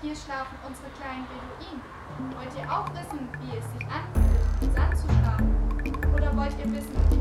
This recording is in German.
Hier schlafen unsere kleinen Beduinen. Wollt ihr auch wissen, wie es sich anfühlt, im Sand zu schlafen? Oder wollt ihr wissen, wie